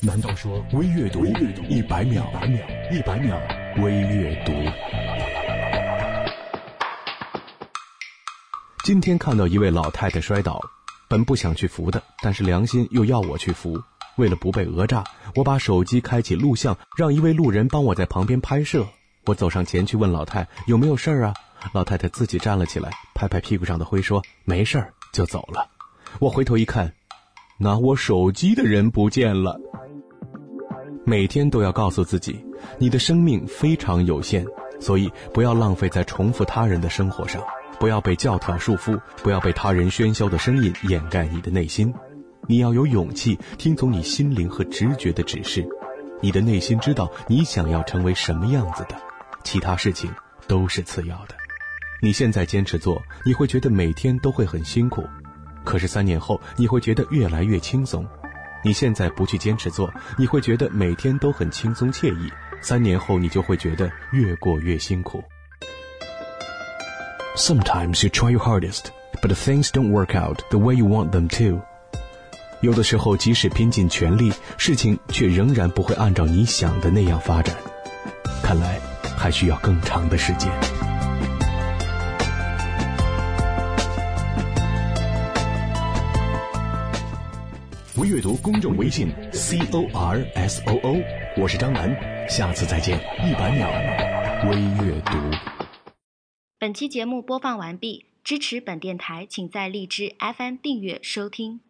难道说微阅读一百秒？一百秒微阅读。今天看到一位老太太摔倒，本不想去扶的，但是良心又要我去扶。为了不被讹诈，我把手机开启录像，让一位路人帮我在旁边拍摄。我走上前去问老太有没有事儿啊？老太太自己站了起来，拍拍屁股上的灰说没事儿，就走了。我回头一看，拿我手机的人不见了。每天都要告诉自己，你的生命非常有限，所以不要浪费在重复他人的生活上，不要被教条束缚，不要被他人喧嚣的声音掩盖你的内心。你要有勇气听从你心灵和直觉的指示，你的内心知道你想要成为什么样子的，其他事情都是次要的。你现在坚持做，你会觉得每天都会很辛苦，可是三年后你会觉得越来越轻松。你现在不去坚持做，你会觉得每天都很轻松惬意。三年后，你就会觉得越过越辛苦。Sometimes you try your hardest, but things don't work out the way you want them to。有的时候，即使拼尽全力，事情却仍然不会按照你想的那样发展。看来，还需要更长的时间。微阅读公众微信 c o r s o o，我是张楠，下次再见。一百秒微阅读。本期节目播放完毕，支持本电台，请在荔枝 FM 订阅收听。